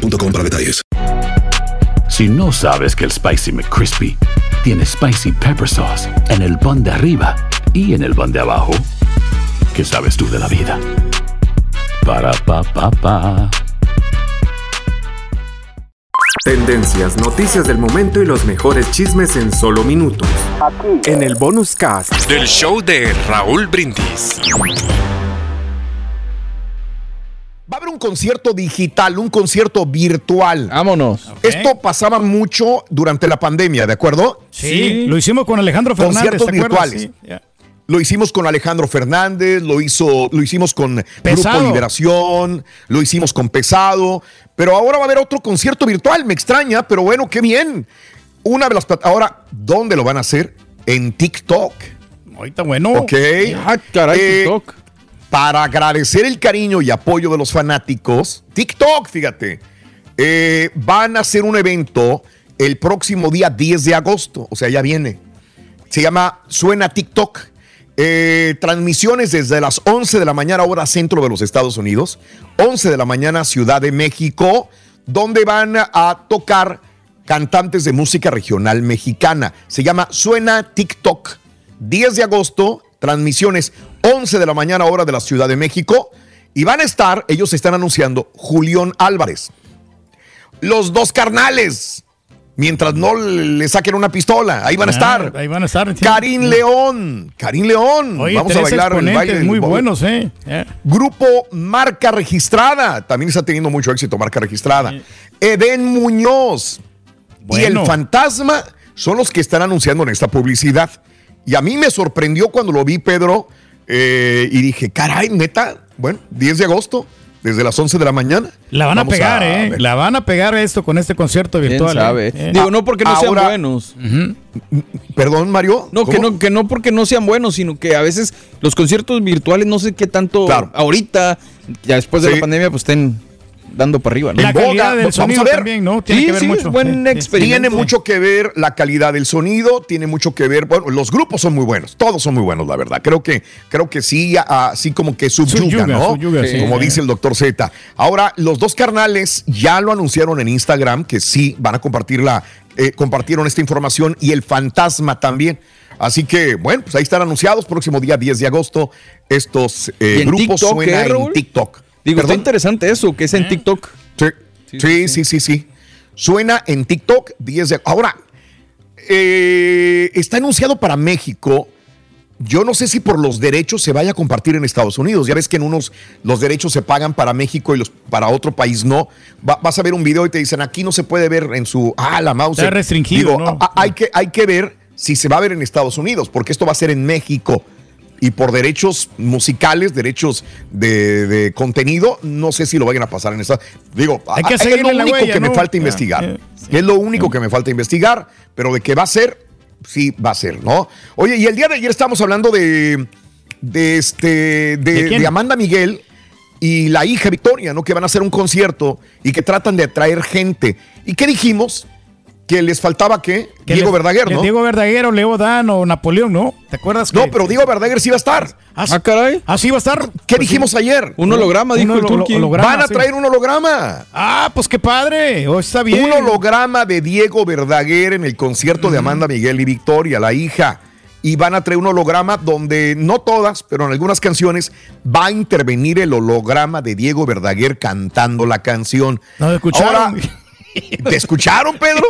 para detalles. Si no sabes que el Spicy McCrispy tiene Spicy Pepper Sauce en el pan de arriba y en el pan de abajo, ¿qué sabes tú de la vida? Para, pa, pa, pa. Tendencias, noticias del momento y los mejores chismes en solo minutos. En el bonus cast. Del show de Raúl Brindis. Un concierto digital, un concierto virtual. Vámonos. Esto pasaba mucho durante la pandemia, ¿de acuerdo? Sí, lo hicimos con Alejandro Fernández. Conciertos virtuales. Sí. Lo hicimos con Alejandro Fernández, lo, hizo, lo hicimos con Pesado. Grupo Liberación, lo hicimos con Pesado, pero ahora va a haber otro concierto virtual, me extraña, pero bueno, qué bien. Una de las ahora, ¿dónde lo van a hacer? En TikTok. Ahorita bueno. Ok. Ah, caray, Eh, TikTok. Para agradecer el cariño y apoyo de los fanáticos, TikTok, fíjate, eh, van a hacer un evento el próximo día 10 de agosto, o sea, ya viene. Se llama Suena TikTok. Eh, transmisiones desde las 11 de la mañana, hora centro de los Estados Unidos, 11 de la mañana, Ciudad de México, donde van a tocar cantantes de música regional mexicana. Se llama Suena TikTok. 10 de agosto, transmisiones 11 de la mañana, hora de la Ciudad de México. Y van a estar, ellos están anunciando, Julián Álvarez. Los dos carnales. Mientras no le saquen una pistola, ahí van a Ah, estar. Ahí van a estar. Karim León. Karim León. Oye, Vamos a bailar el baile muy buenos, ¿eh? Grupo Marca Registrada. También está teniendo mucho éxito Marca Registrada. Eden Muñoz y el Fantasma son los que están anunciando en esta publicidad. Y a mí me sorprendió cuando lo vi, Pedro, eh, y dije, caray, neta, bueno, 10 de agosto, desde las 11 de la mañana. La van a pegar, ¿eh? La van a pegar esto con este concierto ¿Quién virtual. sabe? ¿eh? Eh. Digo, no porque no sean buenos. Perdón, Mario. No que, no, que no porque no sean buenos, sino que a veces los conciertos virtuales no sé qué tanto Claro. ahorita, ya después de Sí. la pandemia, pues estén dando para arriba. ¿no? La En boga, calidad del vamos a sonido ver. también, ¿no? Tiene Sí, que ver sí, mucho. buen. Tiene mucho que ver la calidad del sonido, tiene mucho que ver, bueno, los grupos son muy buenos, todos son muy buenos, la verdad. Creo que, creo que sí, así como que subyuga, Subyuga, ¿no? subyuga, sí. como Sí. dice el doctor Z. Ahora, los dos carnales ya lo anunciaron en Instagram que sí van a compartir la, eh, compartieron esta información y el fantasma también. Así que, bueno, pues ahí están anunciados, próximo día 10 de agosto, estos eh, ¿Y en grupos TikTok, suena eh, en? TikTok. Digo, está interesante eso, que es en TikTok. Sí, sí, sí, sí, sí. Suena en TikTok 10 de... Ahora, eh, está anunciado para México. Yo no sé si por los derechos se vaya a compartir en Estados Unidos. Ya ves que en unos los derechos se pagan para México y los para otro país no. Va- vas a ver un video y te dicen aquí no se puede ver en su ah la mouse. Está restringido, Digo, ¿no? a- a- hay que hay que ver si se va a ver en Estados Unidos porque esto va a ser en México y por derechos musicales, derechos de, de contenido, no sé si lo vayan a pasar en Estados Digo, Hay que es lo la único huella, que me falta investigar. Es lo único que me falta investigar, pero de que va a ser, sí va a ser, ¿no? Oye, y el día de ayer estábamos hablando de, de este, de, de Amanda Miguel y la hija Victoria, ¿no? Que van a hacer un concierto y que tratan de atraer gente. ¿Y qué dijimos? Que les faltaba qué? Que Diego le- Verdaguer, ¿no? Diego Verdaguer o Leo Dan o Napoleón, ¿no? ¿Te acuerdas? No, que- pero Diego Verdaguer sí va a estar. Ah, Ah, caray. ¿Ah, sí va a estar? ¿Qué Pues dijimos sí. ayer? Un holograma, dijo Un el holo- holograma, Van a sí. traer un holograma. Ah, pues qué padre. Oh, está bien. Un holograma de Diego Verdaguer en el concierto de Amanda Miguel y Victoria, la hija. Y van a traer un holograma donde, no todas, pero en algunas canciones, va a intervenir el holograma de Diego Verdaguer cantando la canción. No, escucharon. Ahora, ¿Te escucharon, Pedro?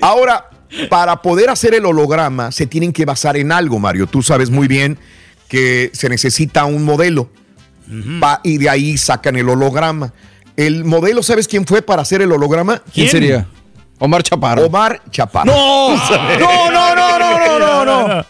Ahora, para poder hacer el holograma, se tienen que basar en algo, Mario. Tú sabes muy bien que se necesita un modelo. Va- y de ahí sacan el holograma. El modelo, ¿sabes quién fue para hacer el holograma? ¿Quién ¿Quién? sería? Omar Chaparro. Omar Chaparro. ¡No! ¡No, no, no, no, no, no, no!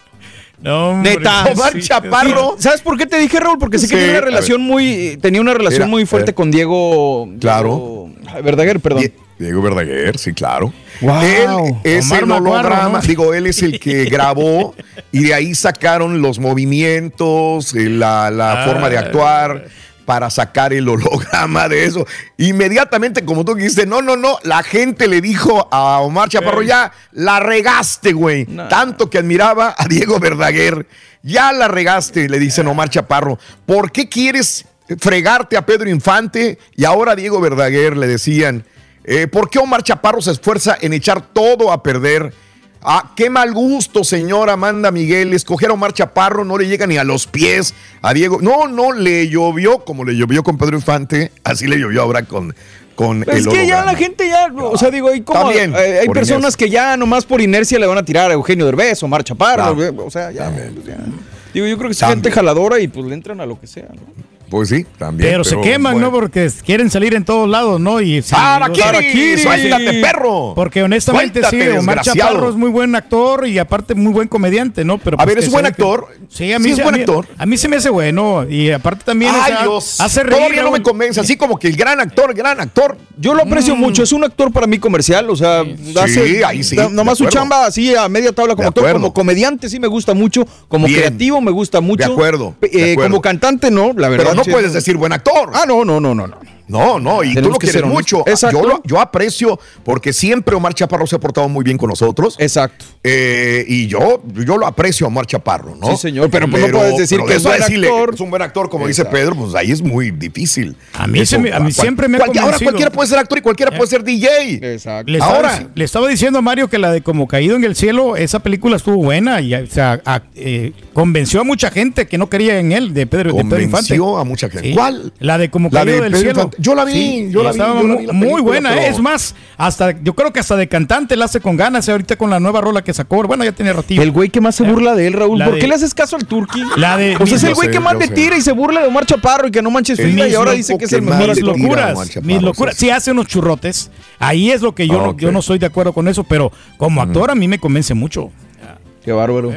No, hombre, Neta. Omar sí, Chaparro. ¿Sabes por qué te dije, Raúl? Porque sé que Sí, tenía una relación muy, tenía una relación Mira, muy fuerte con Diego. Claro. Diego- Verdaguer, perdón. Die- Diego Verdaguer, sí, claro. Wow. Él es Omar el holograma, ¿no? digo, él es el que grabó y de ahí sacaron los movimientos, eh, la, la Ah. forma de actuar para sacar el holograma de eso. Inmediatamente, como tú dijiste, no, no, no, la gente le dijo a Omar Chaparro, ya la regaste, güey. Nah. Tanto que admiraba a Diego Verdaguer, ya la regaste, le dicen Omar Chaparro. ¿Por qué quieres fregarte a Pedro Infante y ahora a Diego Verdaguer le decían? Eh, ¿Por qué Omar Chaparro se esfuerza en echar todo a perder? Ah, qué mal gusto, señora Amanda Miguel. Escoger a Omar Chaparro no le llega ni a los pies a Diego. No, no, le llovió como le llovió con Pedro Infante. Así le llovió ahora con, con Es el que ya la gente ya, o sea, digo, hay como También, eh, hay personas inercia. que ya nomás por inercia le van a tirar a Eugenio Derbez o Mar Chaparro, Claro. o sea, ya, pues, ya. Digo, yo creo que es También. gente jaladora y pues le entran a lo que sea, ¿no? Pues sí, también. Pero, se queman, bueno. ¿no? Porque quieren salir en todos lados, ¿no? Y sí, ¡Harakiri! Harakiri. ¡Suéltate, perro! Porque honestamente Suéltate, sí, Omar. Chaparro es muy buen actor y aparte muy buen comediante, ¿no? Pero A pues ver, ¿es buen se- actor? Sí, a Sí mí es se- buen a mí- actor. A mí se me hace bueno y aparte también o Ay, sea, Dios. hace reír. Todavía no me convence. Así como que el gran actor, gran actor. Yo lo aprecio mucho, es un actor para mí comercial, o sea, hace ahí sí, nomás su chamba así a media tabla como actor, como comediante sí me gusta mucho, como Bien. creativo me gusta mucho. De acuerdo, de Eh, acuerdo. como cantante no, la verdad. Pero no puedes decir buen actor. Ah, no, no, no, no, no. No, no, y tú lo que quieres mucho. Exacto. Yo, lo- yo aprecio porque siempre Omar Chaparro se ha portado muy bien con nosotros. Exacto. Eh, y yo, yo lo aprecio a Omar Chaparro, ¿no? Sí, señor, pero, pues, no puedes decir pero que es eso a buen decirle actor. Es un buen actor, como dice. Pedro, pues ahí es muy difícil. A mí Eso, se me- a mí cual- siempre me ha cual- Ahora cualquiera puede ser actor y cualquiera puede ser DJ. Exacto. Le Ahora. le estaba diciendo a Mario que la de Como Caído en el Cielo, esa película estuvo buena y o sea, a- eh, convenció a mucha gente que no quería en él, de Pedro, de Pedro Infante. Convenció a mucha gente. Sí. ¿Cuál? La de Como La Caído de del Pedro Cielo. Infante. Yo la vi, yo la vi, estaba yo la mu- vi la muy buena. pero- Es más, hasta yo creo que hasta de cantante la hace con ganas eh, ahorita con la nueva rola que sacó. Bueno, ya tenía ratillo. El güey que más se burla de él, Raúl. La ¿Por de- qué le haces caso al Turqui? La de- Pues es el güey que más le tira y se burla de Omar Chaparro y que no manches fila y ahora dice que es el mejor. mis locuras, mis locuras. sí. Hace unos churrotes. Ahí es lo que yo, Ah, no, yo no estoy de acuerdo con eso, pero como actor a mí me convence mucho. Qué bárbaro.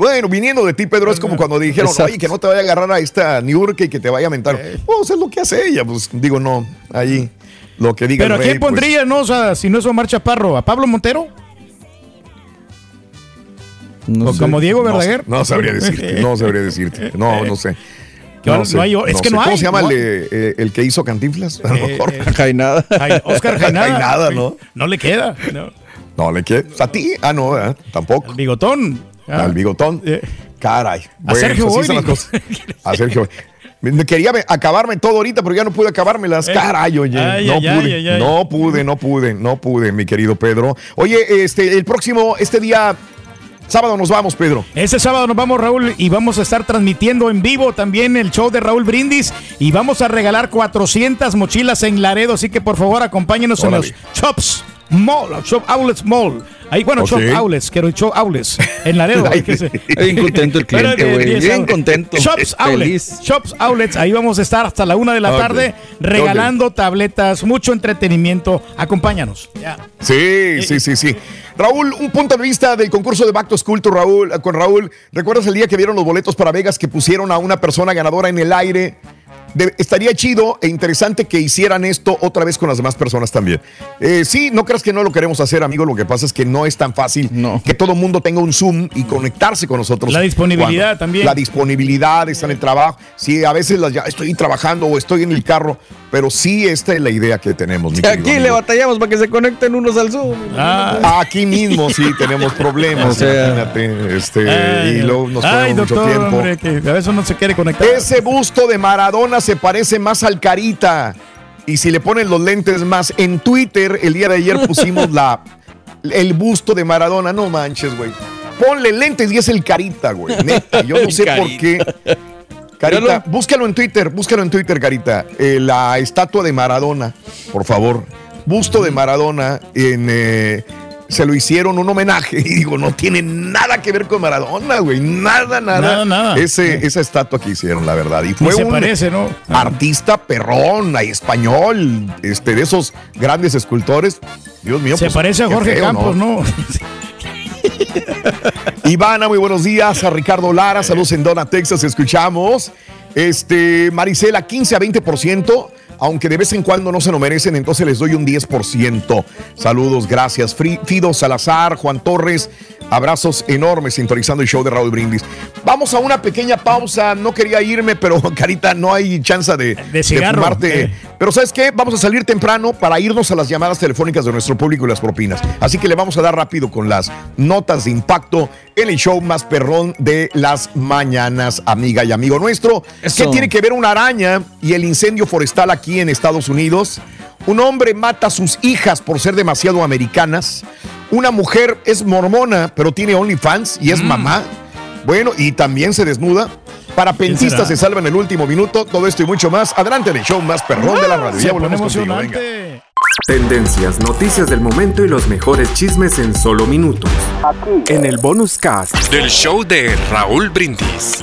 Bueno, viniendo de ti, Pedro, es como cuando dijeron, Exacto. oye, que no te vaya a agarrar a esta Niurka y que te vaya a mentar. Pues es lo que hace ella, pues digo, no, ahí lo que diga Pero ¿a el rey, quién pues, pondría, no? O sea, si no es Omar Chaparro, ¿a Pablo Montero? No ¿O sé. como Diego Verdaguer? No, sabría decirte, no sabría decirte. No, no sé. No hay- es que no ¿Cómo se llama el, eh, el que hizo Cantinflas? A lo Eh, mejor. eh, Jainada. Jai- Oscar Jainada. Jainada, ¿no? No le queda. No. No, le queda. ¿A ti? Ah, no, ¿verdad? tampoco. El bigotón. Ah. Al bigotón. Eh. Caray. A Sergio así las cosas. A Sergio Quería acabarme todo ahorita, pero ya no pude acabármelas. Eh. Caray, oye. Ay, no ay, pude. ay. No pude, no pude, no pude, mi querido Pedro. Oye, este, el próximo, este día, sábado nos vamos, Pedro. Este sábado nos vamos, Raúl, y vamos a estar transmitiendo en vivo también el show de Raúl Brindis y vamos a regalar 400 mochilas en Laredo, así que por favor acompáñenos en los Shops Mall, Shop Outlets Mall. Ahí, bueno, Ok. Shop Outlets, quiero Shop Outlets en Laredo. Que se- Bien contento el cliente, güey. Bien contento. Shops Outlets. Shops Outlets. Ahí vamos a estar hasta la una de la tarde regalando tabletas, mucho entretenimiento. Acompáñanos. Sí, sí, sí, sí. Raúl, un punto de vista del concurso de Back to School to Raúl, con Raúl. ¿Recuerdas el día que vieron los boletos para Vegas que pusieron a una persona ganadora en el aire? De- estaría chido e interesante que hicieran esto otra vez con las demás personas también. Eh, sí, no creas que no lo queremos hacer, amigo. Lo que pasa es que no es tan fácil No. que todo el mundo tenga un Zoom y conectarse con nosotros. La disponibilidad Cuando- también. La disponibilidad, está en el trabajo. Sí, a veces las, ya estoy trabajando o estoy en el carro, pero sí, esta es la idea que tenemos. mi Aquí le batallamos para que se conecten unos al Zoom. Ah, Aquí mismo sí tenemos problemas, O sea. imagínate. Este, ay, y luego nos ay, mucho tiempo. hombre, que a veces no se quiere conectar. Ese busto de Maradona se parece más al Carita. Y si le ponen los lentes más, en Twitter el día de ayer pusimos la, el busto de Maradona. No manches, güey. Ponle lentes y es el Carita, güey. Neta, yo no sé por qué. Carita, búscalo en Twitter, búscalo en Twitter, Carita. Eh, la estatua de Maradona, por favor. Busto de Maradona en... eh, se lo hicieron un homenaje y digo, no tiene nada que ver con Maradona, güey. Nada, nada. Nada, nada. Ese, esa estatua que hicieron, la verdad. Y fue se un parece, ¿no? artista perrón, español, este, de esos grandes escultores. Dios mío. Se pues, parece a Jorge feo, Campos, ¿no? Ivana, muy buenos días. A Ricardo Lara, saludos en Dona, Texas, escuchamos. Este, Marisela, 15 a 20%. Aunque de vez en cuando no se lo merecen, entonces les doy un 10%. Saludos, gracias. Fido Salazar, Juan Torres, abrazos enormes sintonizando el show de Raúl Brindis. Vamos a una pequeña pausa, no quería irme, pero Carita, no hay chance de, de, fumarte. Eh. Pero ¿sabes qué? Vamos a salir temprano para irnos a las llamadas telefónicas de nuestro público y las propinas. Así que le vamos a dar rápido con las notas de impacto en el show más perrón de las mañanas, amiga y amigo nuestro. ¿Qué tiene que ver una araña y el incendio forestal aquí en Estados Unidos? Un hombre mata a sus hijas por ser demasiado americanas. Una mujer es mormona, pero tiene OnlyFans y es mm. mamá. Bueno, y también se desnuda. Parapentistas se salva en el último minuto. Todo esto y mucho más. Adelante en el show más perrón de la radio. Ya volvemos Tendencias, noticias del momento y los mejores chismes en solo minutos. Aquí. En el bonus cast del show de Raúl Brindis.